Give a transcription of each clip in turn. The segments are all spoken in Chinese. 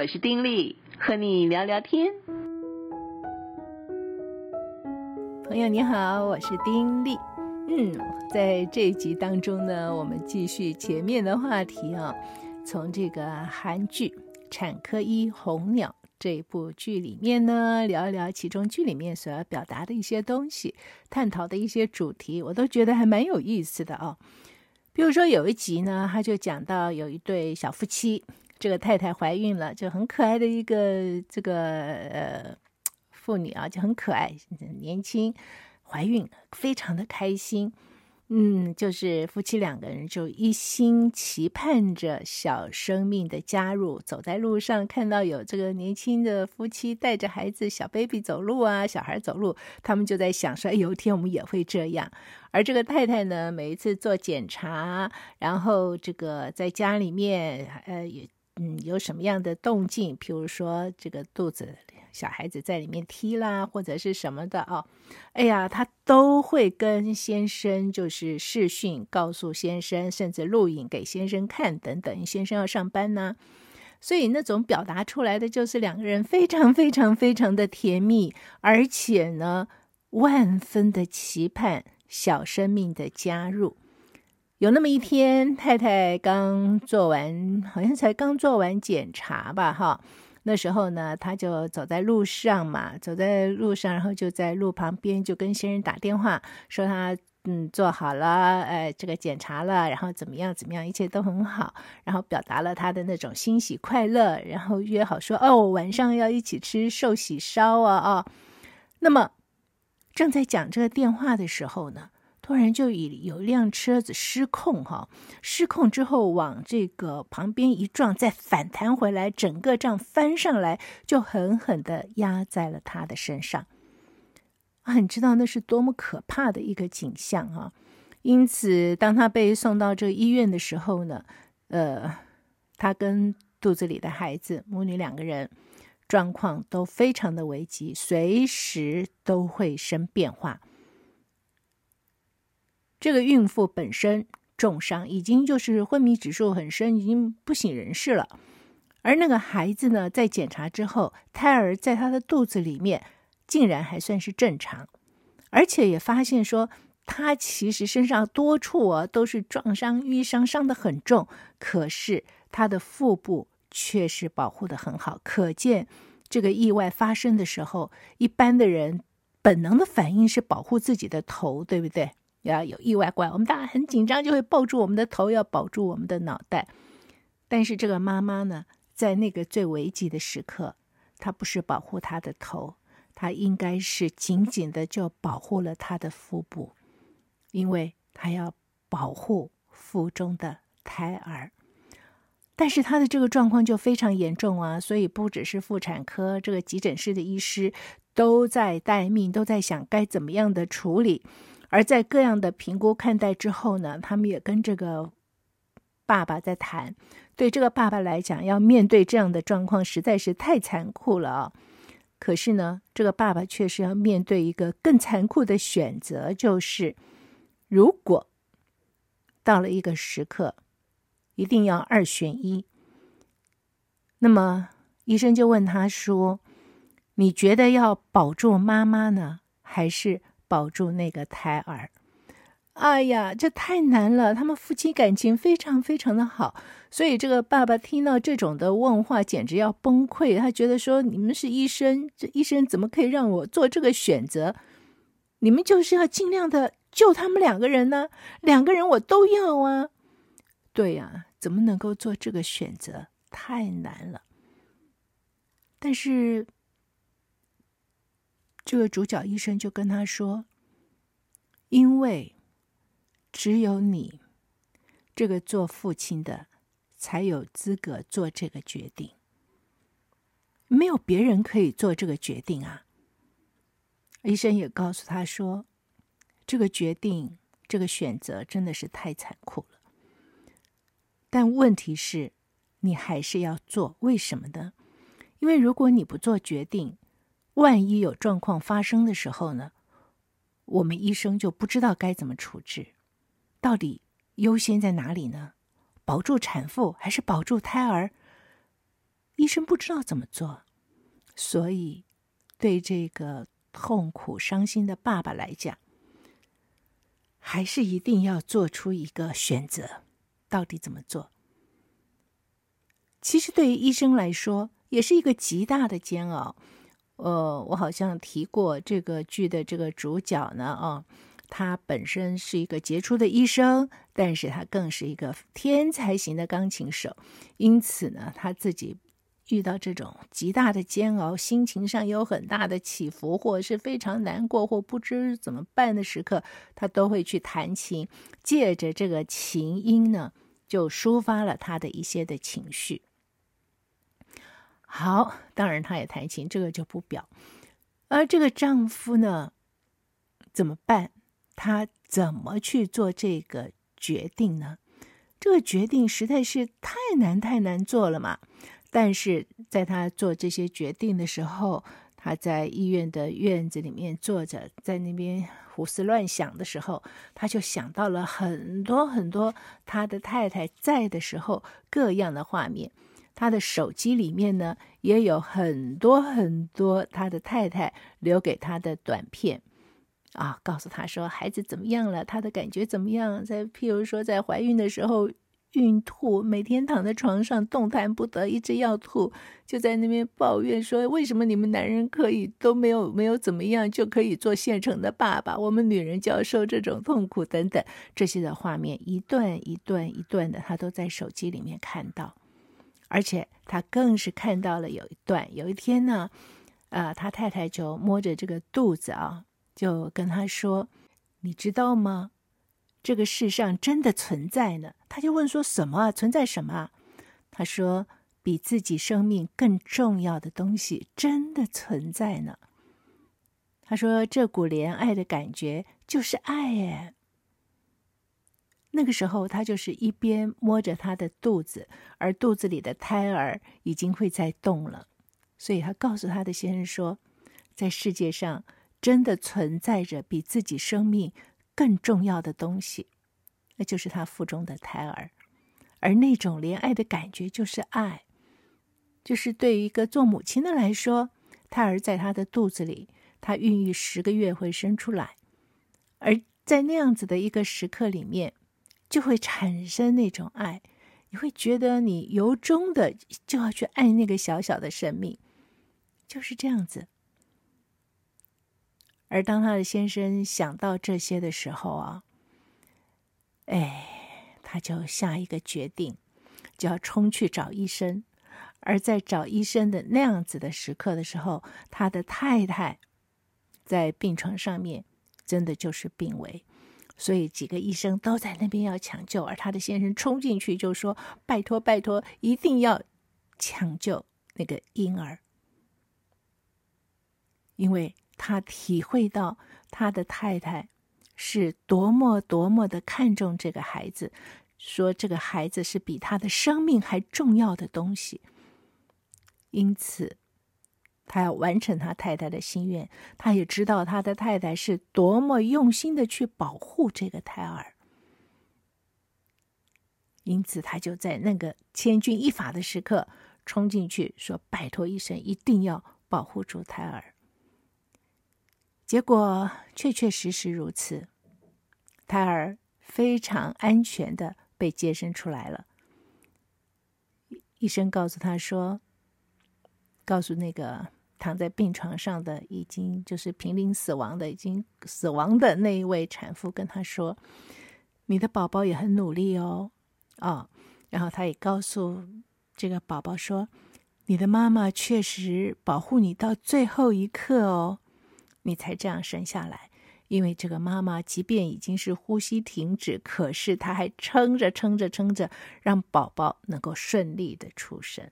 我是丁力，和你聊聊天。朋友你好，我是丁力。嗯，在这一集当中呢，我们继续前面的话题啊，从这个韩剧《产科医红鸟》这部剧里面呢，聊一聊其中剧里面所要表达的一些东西，探讨的一些主题，我都觉得还蛮有意思的哦。比如说有一集呢，他就讲到有一对小夫妻。这个太太怀孕了，就很可爱的一个这个呃妇女啊，就很可爱，年轻，怀孕非常的开心，嗯，就是夫妻两个人就一心期盼着小生命的加入。走在路上看到有这个年轻的夫妻带着孩子小 baby 走路啊，小孩走路，他们就在想说，哎，有一天我们也会这样。而这个太太呢，每一次做检查，然后这个在家里面，呃，也。嗯，有什么样的动静？譬如说，这个肚子小孩子在里面踢啦，或者是什么的哦。哎呀，他都会跟先生就是视讯，告诉先生，甚至录影给先生看等等。先生要上班呢，所以那种表达出来的就是两个人非常非常非常的甜蜜，而且呢，万分的期盼小生命的加入。有那么一天，太太刚做完，好像才刚做完检查吧，哈。那时候呢，她就走在路上嘛，走在路上，然后就在路旁边就跟先生打电话，说他嗯做好了，哎，这个检查了，然后怎么样怎么样，一切都很好，然后表达了他的那种欣喜快乐，然后约好说哦，晚上要一起吃寿喜烧啊啊。那么正在讲这个电话的时候呢。突然就以有一辆车子失控哈，失控之后往这个旁边一撞，再反弹回来，整个这样翻上来，就狠狠的压在了他的身上。啊，你知道那是多么可怕的一个景象啊！因此，当他被送到这医院的时候呢，呃，他跟肚子里的孩子母女两个人状况都非常的危急，随时都会生变化。这个孕妇本身重伤，已经就是昏迷指数很深，已经不省人事了。而那个孩子呢，在检查之后，胎儿在他的肚子里面竟然还算是正常，而且也发现说，他其实身上多处啊都是撞伤、淤伤，伤得很重，可是他的腹部却是保护得很好。可见这个意外发生的时候，一般的人本能的反应是保护自己的头，对不对？要有意外怪，我们大家很紧张，就会抱住我们的头，要保住我们的脑袋。但是这个妈妈呢，在那个最危急的时刻，她不是保护她的头，她应该是紧紧的就保护了她的腹部，因为她要保护腹中的胎儿。但是她的这个状况就非常严重啊，所以不只是妇产科这个急诊室的医师都在待命，都在想该怎么样的处理。而在各样的评估看待之后呢，他们也跟这个爸爸在谈。对这个爸爸来讲，要面对这样的状况实在是太残酷了啊！可是呢，这个爸爸却是要面对一个更残酷的选择，就是如果到了一个时刻，一定要二选一。那么医生就问他说：“你觉得要保住妈妈呢，还是？”保住那个胎儿，哎呀，这太难了。他们夫妻感情非常非常的好，所以这个爸爸听到这种的问话，简直要崩溃。他觉得说：“你们是医生，这医生怎么可以让我做这个选择？你们就是要尽量的救他们两个人呢？两个人我都要啊！对呀，怎么能够做这个选择？太难了。但是。”这个主角医生就跟他说：“因为只有你这个做父亲的才有资格做这个决定，没有别人可以做这个决定啊。”医生也告诉他说：“这个决定，这个选择真的是太残酷了。但问题是，你还是要做，为什么呢？因为如果你不做决定，”万一有状况发生的时候呢，我们医生就不知道该怎么处置，到底优先在哪里呢？保住产妇还是保住胎儿？医生不知道怎么做，所以对这个痛苦伤心的爸爸来讲，还是一定要做出一个选择，到底怎么做？其实对于医生来说，也是一个极大的煎熬。呃，我好像提过这个剧的这个主角呢，啊，他本身是一个杰出的医生，但是他更是一个天才型的钢琴手，因此呢，他自己。遇到这种极大的煎熬，心情上有很大的起伏，或者是非常难过或不知怎么办的时刻，他都会去弹琴，借着这个琴音呢，就抒发了他的一些的情绪。好，当然他也弹琴，这个就不表。而这个丈夫呢，怎么办？他怎么去做这个决定呢？这个决定实在是太难太难做了嘛。但是在他做这些决定的时候，他在医院的院子里面坐着，在那边胡思乱想的时候，他就想到了很多很多他的太太在的时候各样的画面。他的手机里面呢，也有很多很多他的太太留给他的短片，啊，告诉他说孩子怎么样了，他的感觉怎么样。在譬如说在怀孕的时候。孕吐，每天躺在床上动弹不得，一直要吐，就在那边抱怨说：“为什么你们男人可以都没有没有怎么样就可以做现成的爸爸，我们女人就要受这种痛苦等等。”这些的画面一段一段一段的，他都在手机里面看到，而且他更是看到了有一段，有一天呢，呃，他太太就摸着这个肚子啊，就跟他说：“你知道吗？”这个世上真的存在呢？他就问说：“什么？存在什么？”他说：“比自己生命更重要的东西真的存在呢。”他说：“这股怜爱的感觉就是爱耶。”那个时候，他就是一边摸着他的肚子，而肚子里的胎儿已经会在动了，所以他告诉他的先生说：“在世界上真的存在着比自己生命。”更重要的东西，那就是他腹中的胎儿，而那种怜爱的感觉就是爱，就是对于一个做母亲的来说，胎儿在他的肚子里，他孕育十个月会生出来，而在那样子的一个时刻里面，就会产生那种爱，你会觉得你由衷的就要去爱那个小小的生命，就是这样子。而当他的先生想到这些的时候啊，哎，他就下一个决定，就要冲去找医生。而在找医生的那样子的时刻的时候，他的太太在病床上面，真的就是病危，所以几个医生都在那边要抢救。而他的先生冲进去就说：“拜托，拜托，一定要抢救那个婴儿，因为。”他体会到他的太太是多么多么的看重这个孩子，说这个孩子是比他的生命还重要的东西。因此，他要完成他太太的心愿。他也知道他的太太是多么用心的去保护这个胎儿。因此，他就在那个千钧一发的时刻冲进去，说：“拜托医生，一定要保护住胎儿。”结果确确实实如此，胎儿非常安全的被接生出来了。医生告诉他说：“告诉那个躺在病床上的已经就是濒临死亡的已经死亡的那一位产妇，跟他说，你的宝宝也很努力哦，哦，然后他也告诉这个宝宝说，你的妈妈确实保护你到最后一刻哦。”你才这样生下来，因为这个妈妈即便已经是呼吸停止，可是她还撑着撑着撑着，让宝宝能够顺利的出生，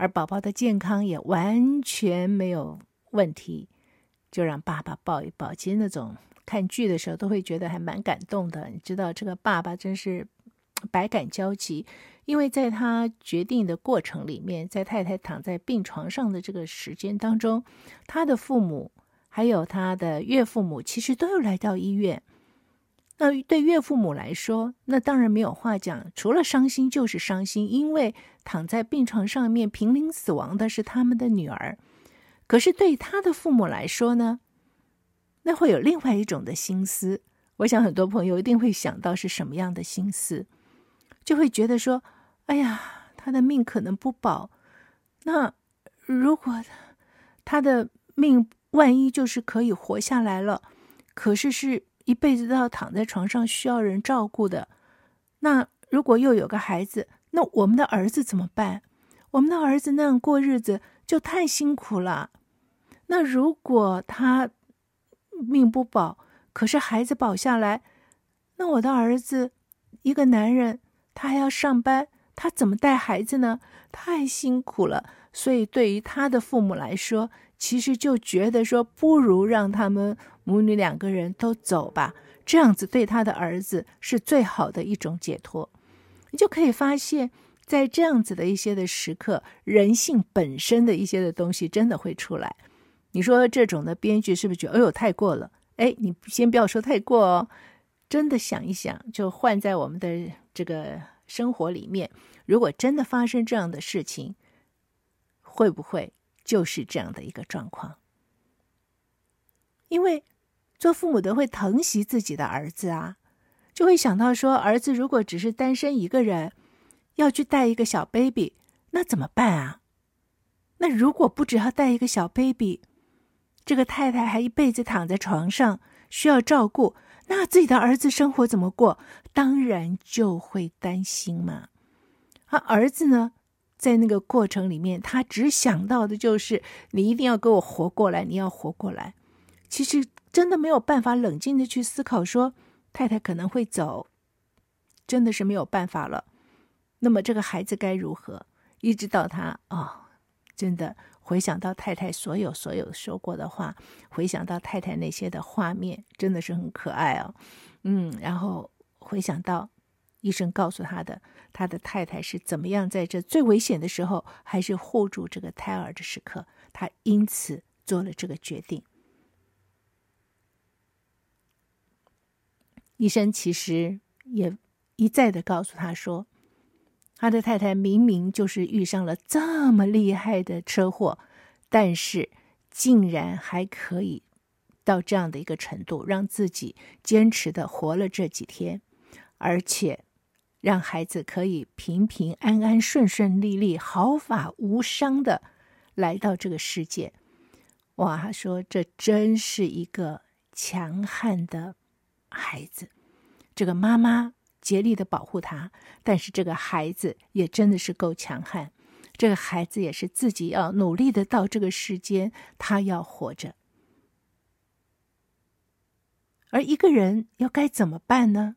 而宝宝的健康也完全没有问题，就让爸爸抱一抱。其实那种看剧的时候都会觉得还蛮感动的，你知道这个爸爸真是百感交集。因为在他决定的过程里面，在太太躺在病床上的这个时间当中，他的父母还有他的岳父母其实都有来到医院。那对岳父母来说，那当然没有话讲，除了伤心就是伤心，因为躺在病床上面濒临死亡的是他们的女儿。可是对他的父母来说呢，那会有另外一种的心思。我想很多朋友一定会想到是什么样的心思，就会觉得说：“哎呀，他的命可能不保。那如果他的命万一就是可以活下来了，可是是……”一辈子都要躺在床上，需要人照顾的。那如果又有个孩子，那我们的儿子怎么办？我们的儿子那样过日子就太辛苦了。那如果他命不保，可是孩子保下来，那我的儿子一个男人，他还要上班，他怎么带孩子呢？太辛苦了。所以对于他的父母来说，其实就觉得说，不如让他们。母女两个人都走吧，这样子对他的儿子是最好的一种解脱。你就可以发现，在这样子的一些的时刻，人性本身的一些的东西真的会出来。你说这种的编剧是不是觉得，哎呦，太过了？哎，你先不要说太过哦，真的想一想，就换在我们的这个生活里面，如果真的发生这样的事情，会不会就是这样的一个状况？因为。做父母的会疼惜自己的儿子啊，就会想到说，儿子如果只是单身一个人，要去带一个小 baby，那怎么办啊？那如果不只要带一个小 baby，这个太太还一辈子躺在床上需要照顾，那自己的儿子生活怎么过？当然就会担心嘛。而儿子呢，在那个过程里面，他只想到的就是你一定要给我活过来，你要活过来。其实。真的没有办法冷静的去思考，说太太可能会走，真的是没有办法了。那么这个孩子该如何？一直到他啊、哦，真的回想到太太所有所有说过的话，回想到太太那些的画面，真的是很可爱哦。嗯，然后回想到医生告诉他的，他的太太是怎么样在这最危险的时候，还是护住这个胎儿的时刻，他因此做了这个决定。医生其实也一再的告诉他说，他的太太明明就是遇上了这么厉害的车祸，但是竟然还可以到这样的一个程度，让自己坚持的活了这几天，而且让孩子可以平平安安、顺顺利利、毫发无伤的来到这个世界。哇，说这真是一个强悍的。孩子，这个妈妈竭力的保护他，但是这个孩子也真的是够强悍。这个孩子也是自己要努力的到这个世间，他要活着。而一个人要该怎么办呢？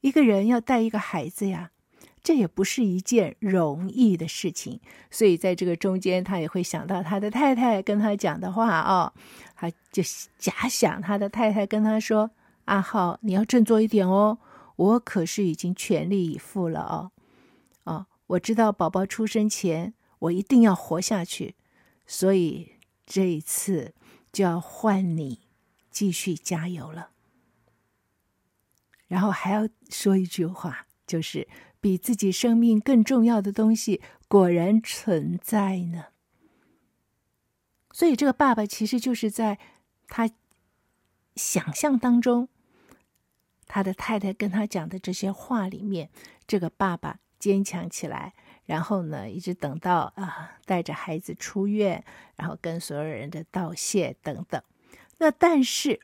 一个人要带一个孩子呀，这也不是一件容易的事情。所以在这个中间，他也会想到他的太太跟他讲的话哦。他就假想他的太太跟他说：“阿浩，你要振作一点哦，我可是已经全力以赴了哦，哦，我知道宝宝出生前我一定要活下去，所以这一次就要换你继续加油了。”然后还要说一句话，就是比自己生命更重要的东西果然存在呢。所以，这个爸爸其实就是在他想象当中，他的太太跟他讲的这些话里面，这个爸爸坚强起来，然后呢，一直等到啊，带着孩子出院，然后跟所有人的道谢等等。那但是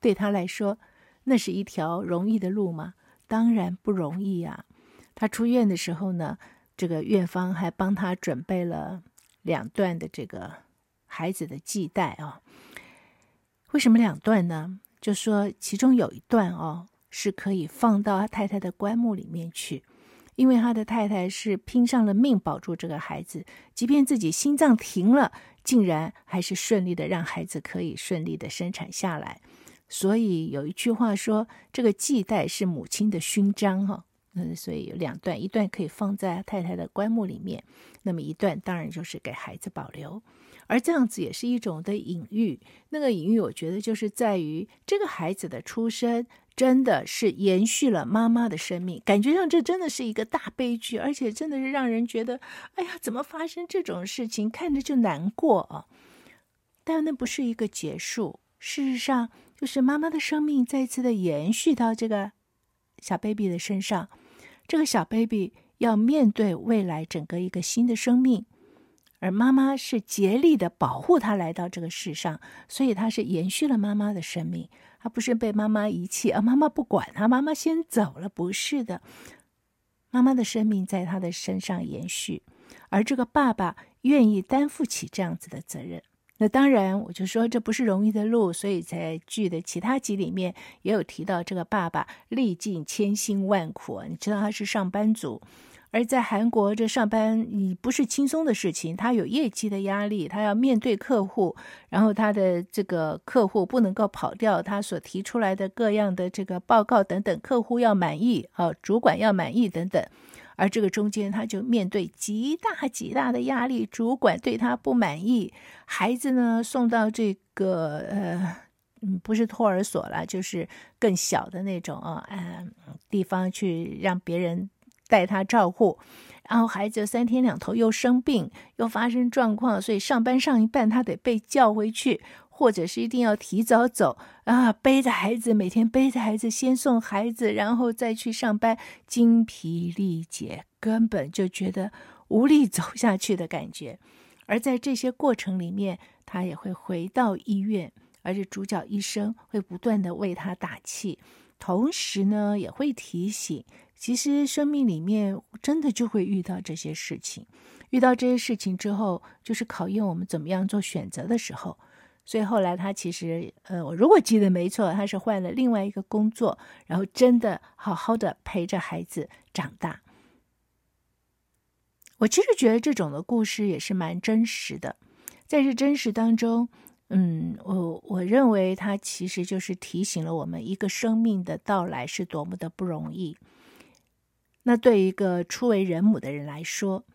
对他来说，那是一条容易的路吗？当然不容易啊。他出院的时候呢，这个院方还帮他准备了两段的这个孩子的系带啊。为什么两段呢？就说其中有一段哦，是可以放到他太太的棺木里面去，因为他的太太是拼上了命保住这个孩子，即便自己心脏停了，竟然还是顺利的让孩子可以顺利的生产下来。所以有一句话说，这个系带是母亲的勋章哈。嗯，所以有两段，一段可以放在太太的棺木里面，那么一段当然就是给孩子保留。而这样子也是一种的隐喻，那个隐喻我觉得就是在于这个孩子的出生真的是延续了妈妈的生命，感觉上这真的是一个大悲剧，而且真的是让人觉得，哎呀，怎么发生这种事情，看着就难过啊。但那不是一个结束，事实上就是妈妈的生命再一次的延续到这个小 baby 的身上，这个小 baby 要面对未来整个一个新的生命。而妈妈是竭力的保护他来到这个世上，所以他是延续了妈妈的生命，他不是被妈妈遗弃，而妈妈不管他，妈妈先走了，不是的，妈妈的生命在他的身上延续，而这个爸爸愿意担负起这样子的责任。那当然，我就说这不是容易的路，所以在剧的其他集里面也有提到这个爸爸历尽千辛万苦，你知道他是上班族。而在韩国，这上班你不是轻松的事情，他有业绩的压力，他要面对客户，然后他的这个客户不能够跑掉他所提出来的各样的这个报告等等，客户要满意啊，主管要满意等等，而这个中间他就面对极大极大的压力，主管对他不满意，孩子呢送到这个呃，不是托儿所了，就是更小的那种啊，嗯，地方去让别人。带他照顾，然后孩子三天两头又生病，又发生状况，所以上班上一半他得被叫回去，或者是一定要提早走啊，背着孩子，每天背着孩子，先送孩子，然后再去上班，精疲力竭，根本就觉得无力走下去的感觉。而在这些过程里面，他也会回到医院，而且主角医生会不断地为他打气，同时呢，也会提醒。其实生命里面真的就会遇到这些事情，遇到这些事情之后，就是考验我们怎么样做选择的时候。所以后来他其实，呃，我如果记得没错，他是换了另外一个工作，然后真的好好的陪着孩子长大。我其实觉得这种的故事也是蛮真实的，在这真实当中，嗯，我我认为他其实就是提醒了我们，一个生命的到来是多么的不容易。那对一个初为人母的人来说，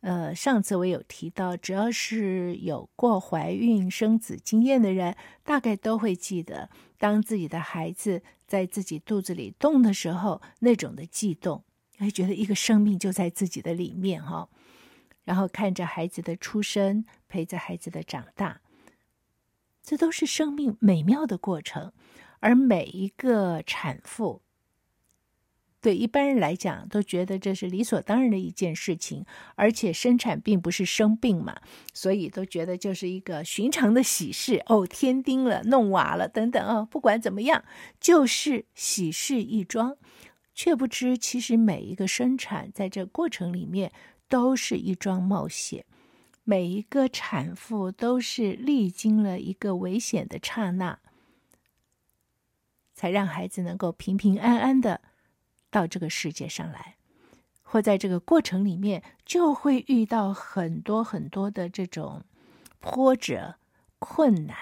呃，上次我有提到，只要是有过怀孕生子经验的人，大概都会记得，当自己的孩子在自己肚子里动的时候，那种的悸动，会觉得一个生命就在自己的里面哈、哦。然后看着孩子的出生，陪着孩子的长大，这都是生命美妙的过程，而每一个产妇。对一般人来讲，都觉得这是理所当然的一件事情，而且生产并不是生病嘛，所以都觉得就是一个寻常的喜事哦，添丁了，弄娃了等等哦，不管怎么样，就是喜事一桩，却不知其实每一个生产在这过程里面都是一桩冒险，每一个产妇都是历经了一个危险的刹那，才让孩子能够平平安安的。到这个世界上来，或在这个过程里面，就会遇到很多很多的这种波折、困难。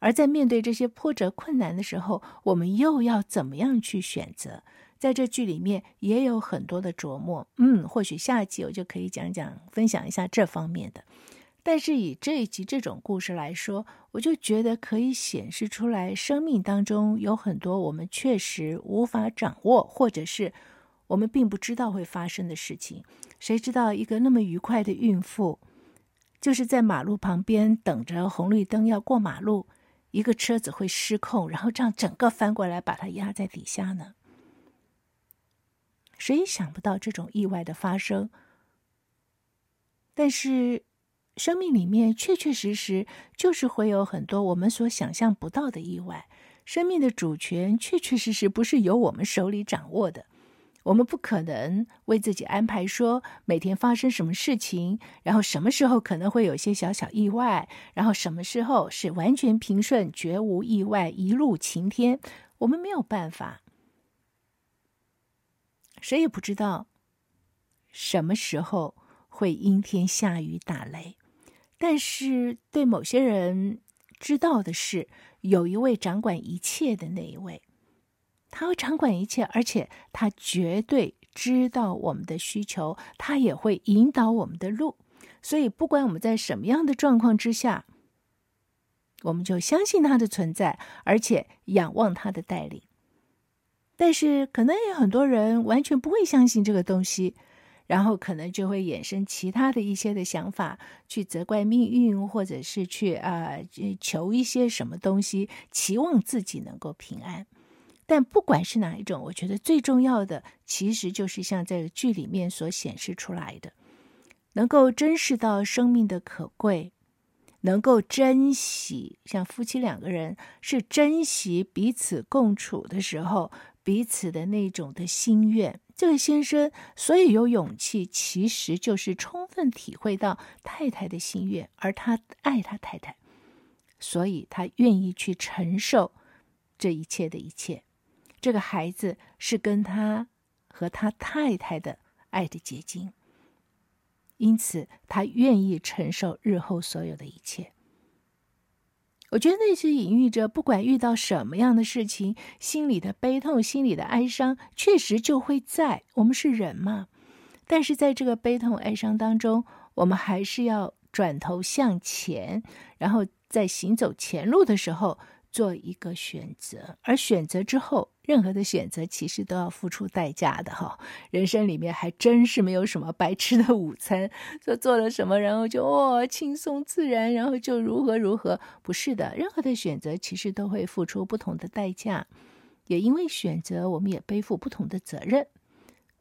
而在面对这些波折、困难的时候，我们又要怎么样去选择？在这剧里面也有很多的琢磨。嗯，或许下一集我就可以讲讲、分享一下这方面的。但是以这一集这种故事来说，我就觉得可以显示出来，生命当中有很多我们确实无法掌握，或者是我们并不知道会发生的事情。谁知道一个那么愉快的孕妇，就是在马路旁边等着红绿灯要过马路，一个车子会失控，然后这样整个翻过来把它压在底下呢？谁也想不到这种意外的发生，但是。生命里面确确实实就是会有很多我们所想象不到的意外。生命的主权确确实实不是由我们手里掌握的。我们不可能为自己安排说每天发生什么事情，然后什么时候可能会有些小小意外，然后什么时候是完全平顺、绝无意外、一路晴天。我们没有办法，谁也不知道什么时候会阴天下雨打雷。但是，对某些人知道的是，有一位掌管一切的那一位，他会掌管一切，而且他绝对知道我们的需求，他也会引导我们的路。所以，不管我们在什么样的状况之下，我们就相信他的存在，而且仰望他的带领。但是，可能有很多人完全不会相信这个东西，然后可能就会衍生其他的一些的想法，去责怪命运，或者是去啊、求一些什么东西，期望自己能够平安。但不管是哪一种，我觉得最重要的，其实就是像这个剧里面所显示出来的，能够珍视到生命的可贵。能够珍惜，像夫妻两个人是珍惜彼此共处的时候，彼此的那种的心愿。这个先生所以有勇气，其实就是充分体会到太太的心愿，而他爱他太太，所以他愿意去承受这一切的一切。这个孩子是跟他和他太太的爱的结晶。因此，他愿意承受日后所有的一切。我觉得那是隐喻着，不管遇到什么样的事情，心里的悲痛、心里的哀伤，确实就会在。我们是人嘛，但是在这个悲痛、哀伤当中，我们还是要转头向前，然后在行走前路的时候。做一个选择，而选择之后，任何的选择其实都要付出代价的哈。人生里面还真是没有什么白吃的午餐，说做了什么，然后就哦轻松自然，然后就如何如何。不是的，任何的选择其实都会付出不同的代价，也因为选择，我们也背负不同的责任。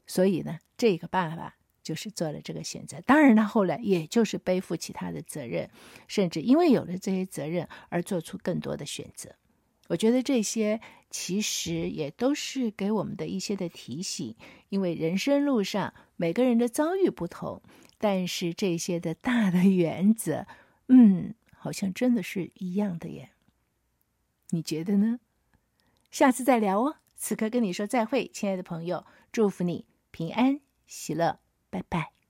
所以呢，这个爸爸。就是做了这个选择，当然他后来也就是背负其他的责任，甚至因为有了这些责任而做出更多的选择。我觉得这些其实也都是给我们的一些的提醒，因为人生路上每个人的遭遇不同，但是这些的大的原则，嗯，好像真的是一样的耶。你觉得呢？下次再聊哦。此刻跟你说再会，亲爱的朋友，祝福你平安喜乐。拜拜。